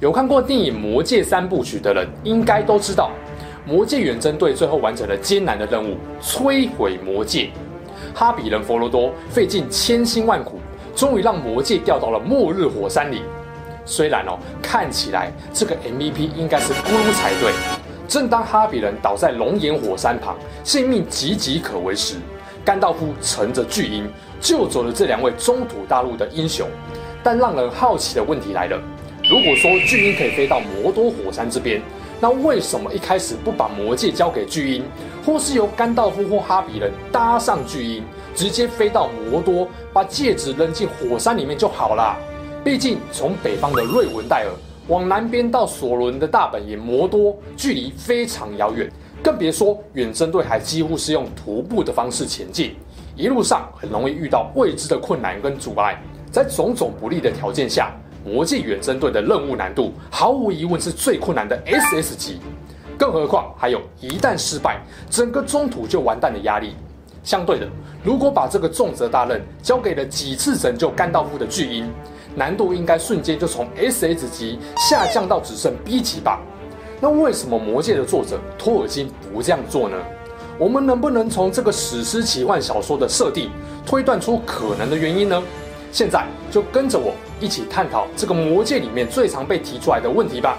有看过电影《魔戒》三部曲的人，应该都知道，魔戒远征队最后完成了艰难的任务——摧毁魔戒。哈比人佛罗多费尽千辛万苦，终于让魔戒掉到了末日火山里。虽然哦，看起来这个 MVP 应该是咕噜才对。正当哈比人倒在熔岩火山旁，性命岌岌可危时，甘道夫乘着巨鹰救走了这两位中土大陆的英雄。但让人好奇的问题来了。如果说巨鹰可以飞到摩多火山这边，那为什么一开始不把魔戒交给巨鹰，或是由甘道夫或哈比人搭上巨鹰，直接飞到摩多，把戒指扔进火山里面就好了？毕竟从北方的瑞文戴尔往南边到索伦的大本营摩多，距离非常遥远，更别说远征队还几乎是用徒步的方式前进，一路上很容易遇到未知的困难跟阻碍，在种种不利的条件下。魔界远征队的任务难度毫无疑问是最困难的 SS 级，更何况还有一旦失败，整个中土就完蛋的压力。相对的，如果把这个重责大任交给了几次拯救甘道夫的巨鹰，难度应该瞬间就从 SS 级下降到只剩 B 级吧？那为什么魔界的作者托尔金不这样做呢？我们能不能从这个史诗奇幻小说的设定推断出可能的原因呢？现在就跟着我一起探讨这个魔界里面最常被提出来的问题吧。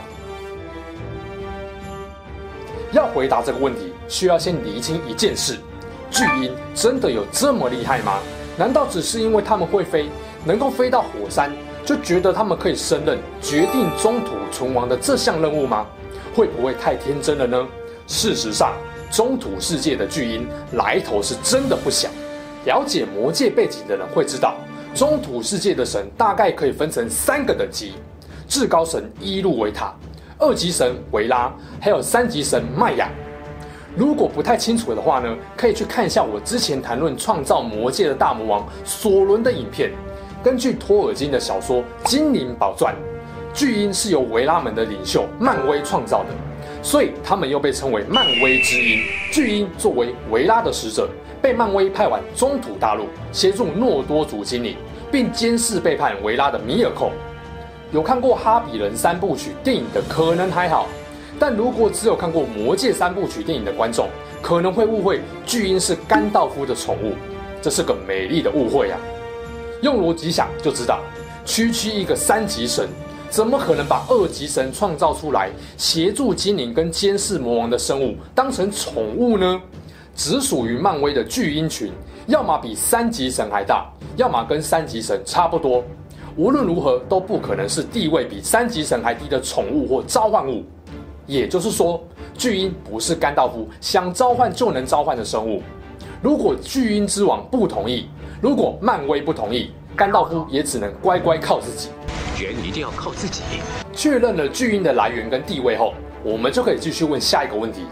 要回答这个问题，需要先厘清一件事：巨鹰真的有这么厉害吗？难道只是因为他们会飞，能够飞到火山，就觉得他们可以胜任决定中土存亡的这项任务吗？会不会太天真了呢？事实上，中土世界的巨鹰来头是真的不小。了解魔界背景的人会知道。中土世界的神大概可以分成三个等级：至高神伊路维塔、二级神维拉，还有三级神迈雅。如果不太清楚的话呢，可以去看一下我之前谈论创造魔界的大魔王索伦的影片。根据托尔金的小说《精灵宝钻》，巨鹰是由维拉们的领袖漫威创造的，所以他们又被称为漫威之鹰。巨鹰作为维拉的使者。被漫威派往中土大陆协助诺多族精灵，并监视背叛维拉的米尔寇。有看过《哈比人》三部曲电影的可能还好，但如果只有看过《魔戒》三部曲电影的观众，可能会误会巨鹰是甘道夫的宠物，这是个美丽的误会啊！用逻辑想就知道，区区一个三级神，怎么可能把二级神创造出来协助精灵跟监视魔王的生物当成宠物呢？只属于漫威的巨鹰群，要么比三级神还大，要么跟三级神差不多。无论如何，都不可能是地位比三级神还低的宠物或召唤物。也就是说，巨鹰不是甘道夫想召唤就能召唤的生物。如果巨鹰之王不同意，如果漫威不同意，甘道夫也只能乖乖靠自己。人一定要靠自己。确认了巨鹰的来源跟地位后，我们就可以继续问下一个问题。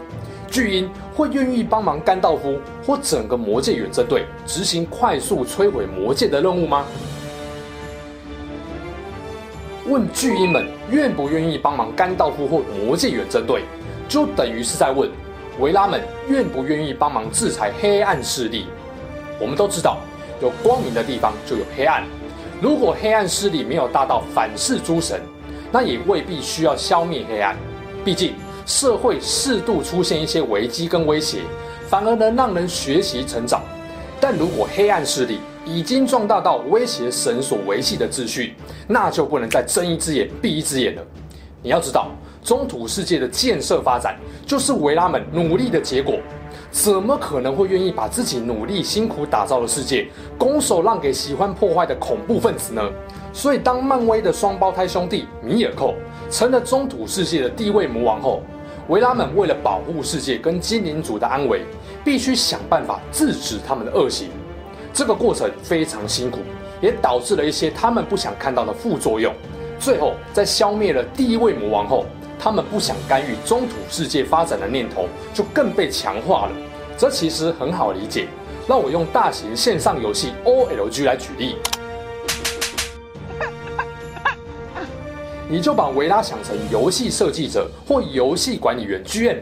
巨鹰会愿意帮忙甘道夫或整个魔戒远征队执行快速摧毁魔戒的任务吗？问巨鹰们愿不愿意帮忙甘道夫或魔戒远征队，就等于是在问维拉们愿不愿意帮忙制裁黑暗势力。我们都知道，有光明的地方就有黑暗。如果黑暗势力没有大到反噬诸神，那也未必需要消灭黑暗。毕竟。社会适度出现一些危机跟威胁，反而能让人学习成长。但如果黑暗势力已经壮大到威胁神所维系的秩序，那就不能再睁一只眼闭一只眼了。你要知道，中土世界的建设发展就是维拉们努力的结果，怎么可能会愿意把自己努力辛苦打造的世界拱手让给喜欢破坏的恐怖分子呢？所以，当漫威的双胞胎兄弟米尔寇成了中土世界的地位魔王后，维拉们为了保护世界跟精灵族的安危，必须想办法制止他们的恶行。这个过程非常辛苦，也导致了一些他们不想看到的副作用。最后，在消灭了第一位魔王后，他们不想干预中土世界发展的念头就更被强化了。这其实很好理解，让我用大型线上游戏 OLG 来举例。你就把维拉想成游戏设计者或游戏管理员 GM，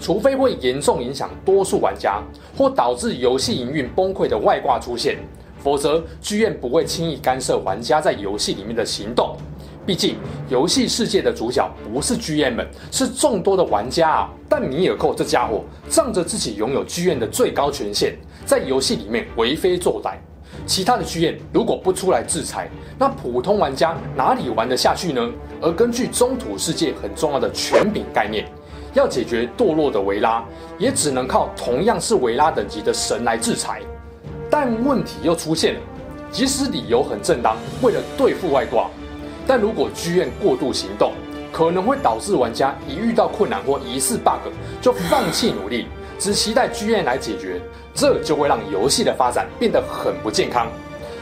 除非会严重影响多数玩家或导致游戏营运崩溃的外挂出现，否则 GM 不会轻易干涉玩家在游戏里面的行动。毕竟游戏世界的主角不是 GM，是众多的玩家啊。但米尔寇这家伙仗着自己拥有 GM 的最高权限，在游戏里面为非作歹。其他的剧院如果不出来制裁，那普通玩家哪里玩得下去呢？而根据中土世界很重要的权柄概念，要解决堕落的维拉，也只能靠同样是维拉等级的神来制裁。但问题又出现了，即使理由很正当，为了对付外挂，但如果剧院过度行动，可能会导致玩家一遇到困难或疑似 bug 就放弃努力。只期待剧院来解决，这就会让游戏的发展变得很不健康。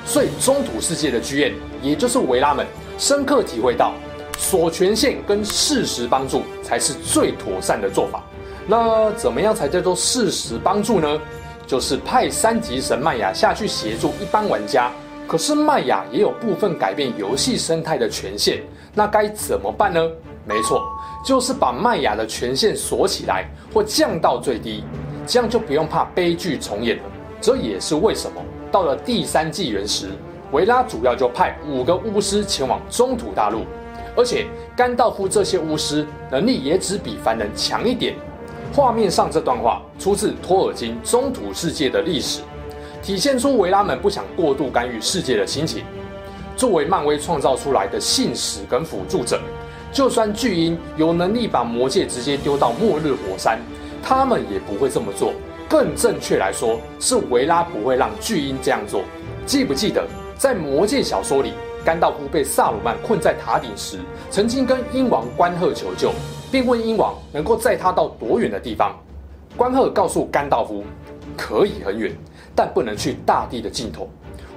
所以中土世界的剧院也就是维拉们，深刻体会到锁权限跟适时帮助才是最妥善的做法。那怎么样才叫做适时帮助呢？就是派三级神麦雅下去协助一般玩家。可是麦雅也有部分改变游戏生态的权限，那该怎么办呢？没错。就是把麦雅的权限锁起来或降到最低，这样就不用怕悲剧重演了。这也是为什么到了第三纪元时，维拉主要就派五个巫师前往中土大陆，而且甘道夫这些巫师能力也只比凡人强一点。画面上这段话出自托尔金《中土世界的历史》，体现出维拉们不想过度干预世界的心情。作为漫威创造出来的信使跟辅助者。就算巨鹰有能力把魔戒直接丢到末日火山，他们也不会这么做。更正确来说，是维拉不会让巨鹰这样做。记不记得在魔戒小说里，甘道夫被萨鲁曼困在塔顶时，曾经跟鹰王关赫求救，并问鹰王能够载他到多远的地方？关赫告诉甘道夫，可以很远，但不能去大地的尽头。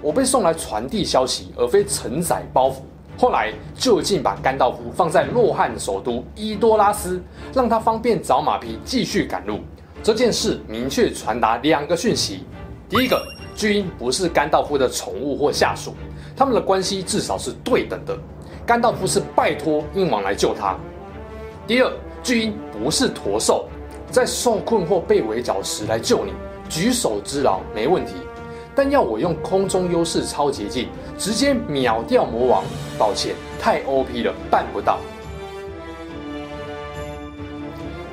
我被送来传递消息，而非承载包袱。后来就近把甘道夫放在洛汗首都伊多拉斯，让他方便找马匹继续赶路。这件事明确传达两个讯息：第一个，巨鹰不是甘道夫的宠物或下属，他们的关系至少是对等的。甘道夫是拜托鹰王来救他。第二，巨鹰不是驼兽，在受困或被围剿时来救你，举手之劳没问题。但要我用空中优势超捷径直接秒掉魔王，抱歉，太 OP 了，办不到。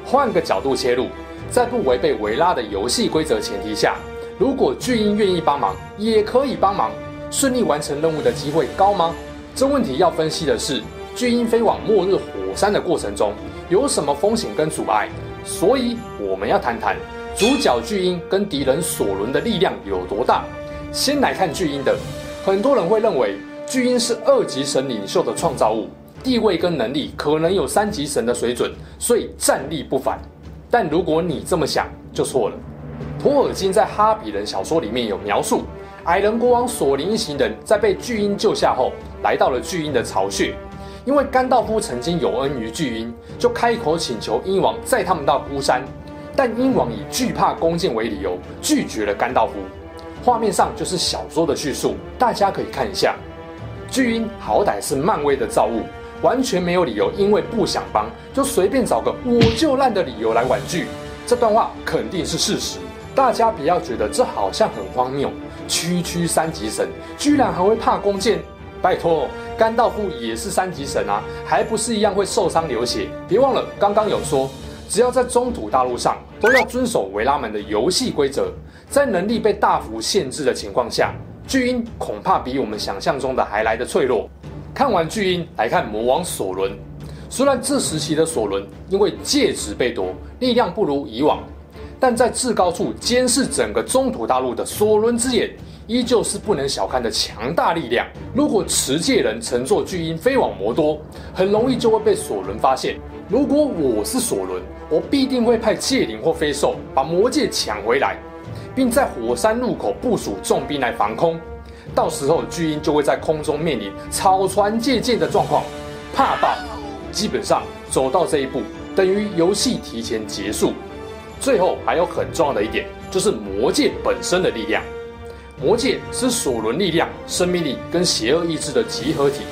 换个角度切入，在不违背维拉的游戏规则前提下，如果巨鹰愿意帮忙，也可以帮忙，顺利完成任务的机会高吗？这问题要分析的是，巨鹰飞往末日火山的过程中有什么风险跟阻碍，所以我们要谈谈。主角巨鹰跟敌人索伦的力量有多大？先来看巨鹰的，很多人会认为巨鹰是二级神领袖的创造物，地位跟能力可能有三级神的水准，所以战力不凡。但如果你这么想，就错了。托尔金在《哈比人》小说里面有描述，矮人国王索林一行人在被巨鹰救下后，来到了巨鹰的巢穴，因为甘道夫曾经有恩于巨鹰，就开口请求鹰王载他们到孤山。但鹰王以惧怕弓箭为理由，拒绝了甘道夫。画面上就是小说的叙述，大家可以看一下。巨鹰好歹是漫威的造物，完全没有理由因为不想帮就随便找个我就烂的理由来婉拒。这段话肯定是事实，大家不要觉得这好像很荒谬。区区三级神居然还会怕弓箭？拜托，甘道夫也是三级神啊，还不是一样会受伤流血？别忘了刚刚有说。只要在中土大陆上，都要遵守维拉们的游戏规则。在能力被大幅限制的情况下，巨鹰恐怕比我们想象中的还来得脆弱。看完巨鹰，来看魔王索伦。虽然这时期的索伦因为戒指被夺，力量不如以往，但在至高处监视整个中土大陆的索伦之眼，依旧是不能小看的强大力量。如果持戒人乘坐巨鹰飞往魔多，很容易就会被索伦发现。如果我是索伦，我必定会派戒灵或飞兽把魔戒抢回来，并在火山入口部署重兵来防空。到时候巨鹰就会在空中面临草船借箭的状况，怕爆。基本上走到这一步，等于游戏提前结束。最后还有很重要的一点，就是魔戒本身的力量。魔戒是索伦力量、生命力跟邪恶意志的集合体，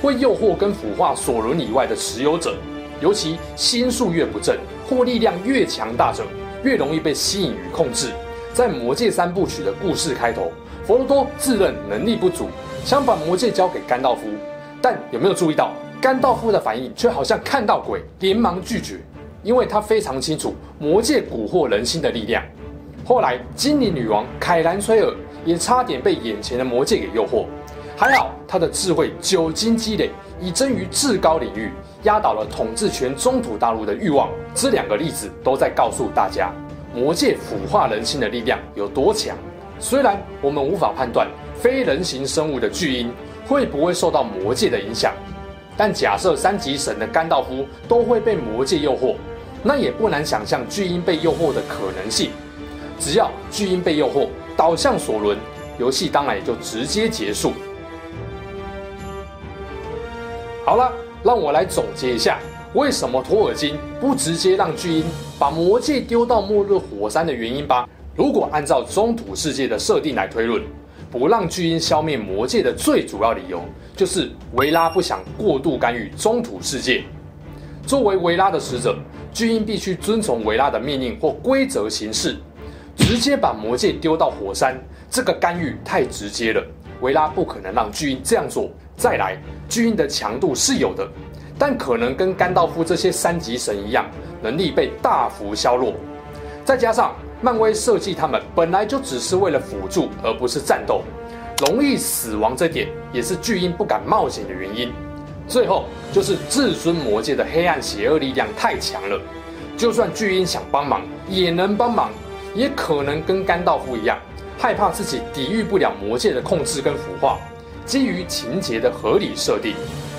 会诱惑跟腐化索伦以外的持有者。尤其心术越不正或力量越强大者，越容易被吸引与控制。在魔戒三部曲的故事开头，佛罗多自认能力不足，想把魔戒交给甘道夫，但有没有注意到甘道夫的反应却好像看到鬼，连忙拒绝，因为他非常清楚魔戒蛊惑人心的力量。后来精灵女王凯兰崔尔也差点被眼前的魔戒给诱惑，还好他的智慧久经积累，已臻于至高领域。压倒了统治全中土大陆的欲望，这两个例子都在告诉大家，魔界腐化人心的力量有多强。虽然我们无法判断非人形生物的巨婴会不会受到魔界的影响，但假设三级神的甘道夫都会被魔界诱惑，那也不难想象巨婴被诱惑的可能性。只要巨婴被诱惑，倒向索伦，游戏当然也就直接结束。好了。让我来总结一下，为什么托尔金不直接让巨婴把魔戒丢到末日火山的原因吧。如果按照中土世界的设定来推论，不让巨婴消灭魔戒的最主要理由，就是维拉不想过度干预中土世界。作为维拉的使者，巨婴必须遵从维拉的命令或规则行事。直接把魔戒丢到火山，这个干预太直接了，维拉不可能让巨婴这样做。再来，巨婴的强度是有的，但可能跟甘道夫这些三级神一样，能力被大幅削弱。再加上漫威设计他们本来就只是为了辅助，而不是战斗，容易死亡这点也是巨婴不敢冒险的原因。最后就是至尊魔戒的黑暗邪恶力量太强了，就算巨婴想帮忙也能帮忙，也可能跟甘道夫一样，害怕自己抵御不了魔戒的控制跟腐化。基于情节的合理设定，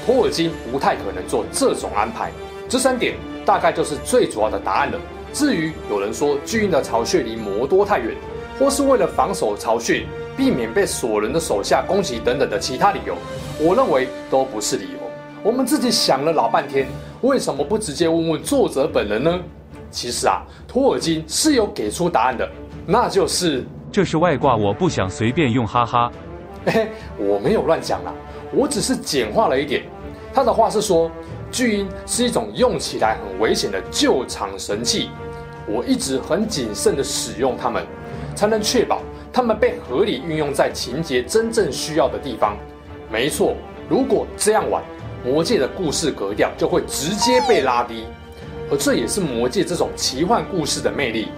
托尔金不太可能做这种安排。这三点大概就是最主要的答案了。至于有人说巨婴的巢穴离魔多太远，或是为了防守巢穴，避免被索伦的手下攻击等等的其他理由，我认为都不是理由。我们自己想了老半天，为什么不直接问问作者本人呢？其实啊，托尔金是有给出答案的，那就是这是外挂，我不想随便用，哈哈。嘿，我没有乱讲啦，我只是简化了一点。他的话是说，巨婴是一种用起来很危险的救场神器，我一直很谨慎地使用它们，才能确保它们被合理运用在情节真正需要的地方。没错，如果这样玩，魔界的故事格调就会直接被拉低，而这也是魔界这种奇幻故事的魅力。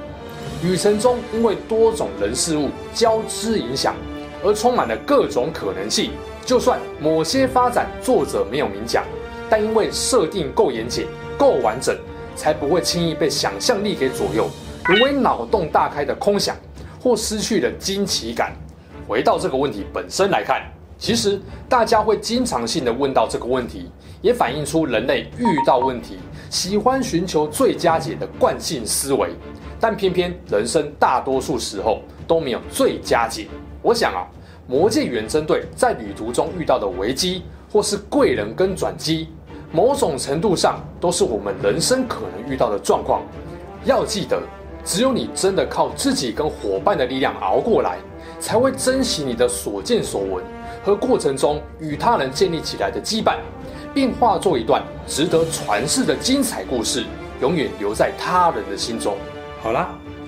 旅程中因为多种人事物交织影响。而充满了各种可能性。就算某些发展作者没有明讲，但因为设定够严谨、够完整，才不会轻易被想象力给左右，沦为脑洞大开的空想，或失去了惊奇感。回到这个问题本身来看，其实大家会经常性的问到这个问题，也反映出人类遇到问题喜欢寻求最佳解的惯性思维。但偏偏人生大多数时候都没有最佳解。我想啊，魔界远征队在旅途中遇到的危机，或是贵人跟转机，某种程度上都是我们人生可能遇到的状况。要记得，只有你真的靠自己跟伙伴的力量熬过来，才会珍惜你的所见所闻和过程中与他人建立起来的羁绊，并化作一段值得传世的精彩故事，永远留在他人的心中。好啦。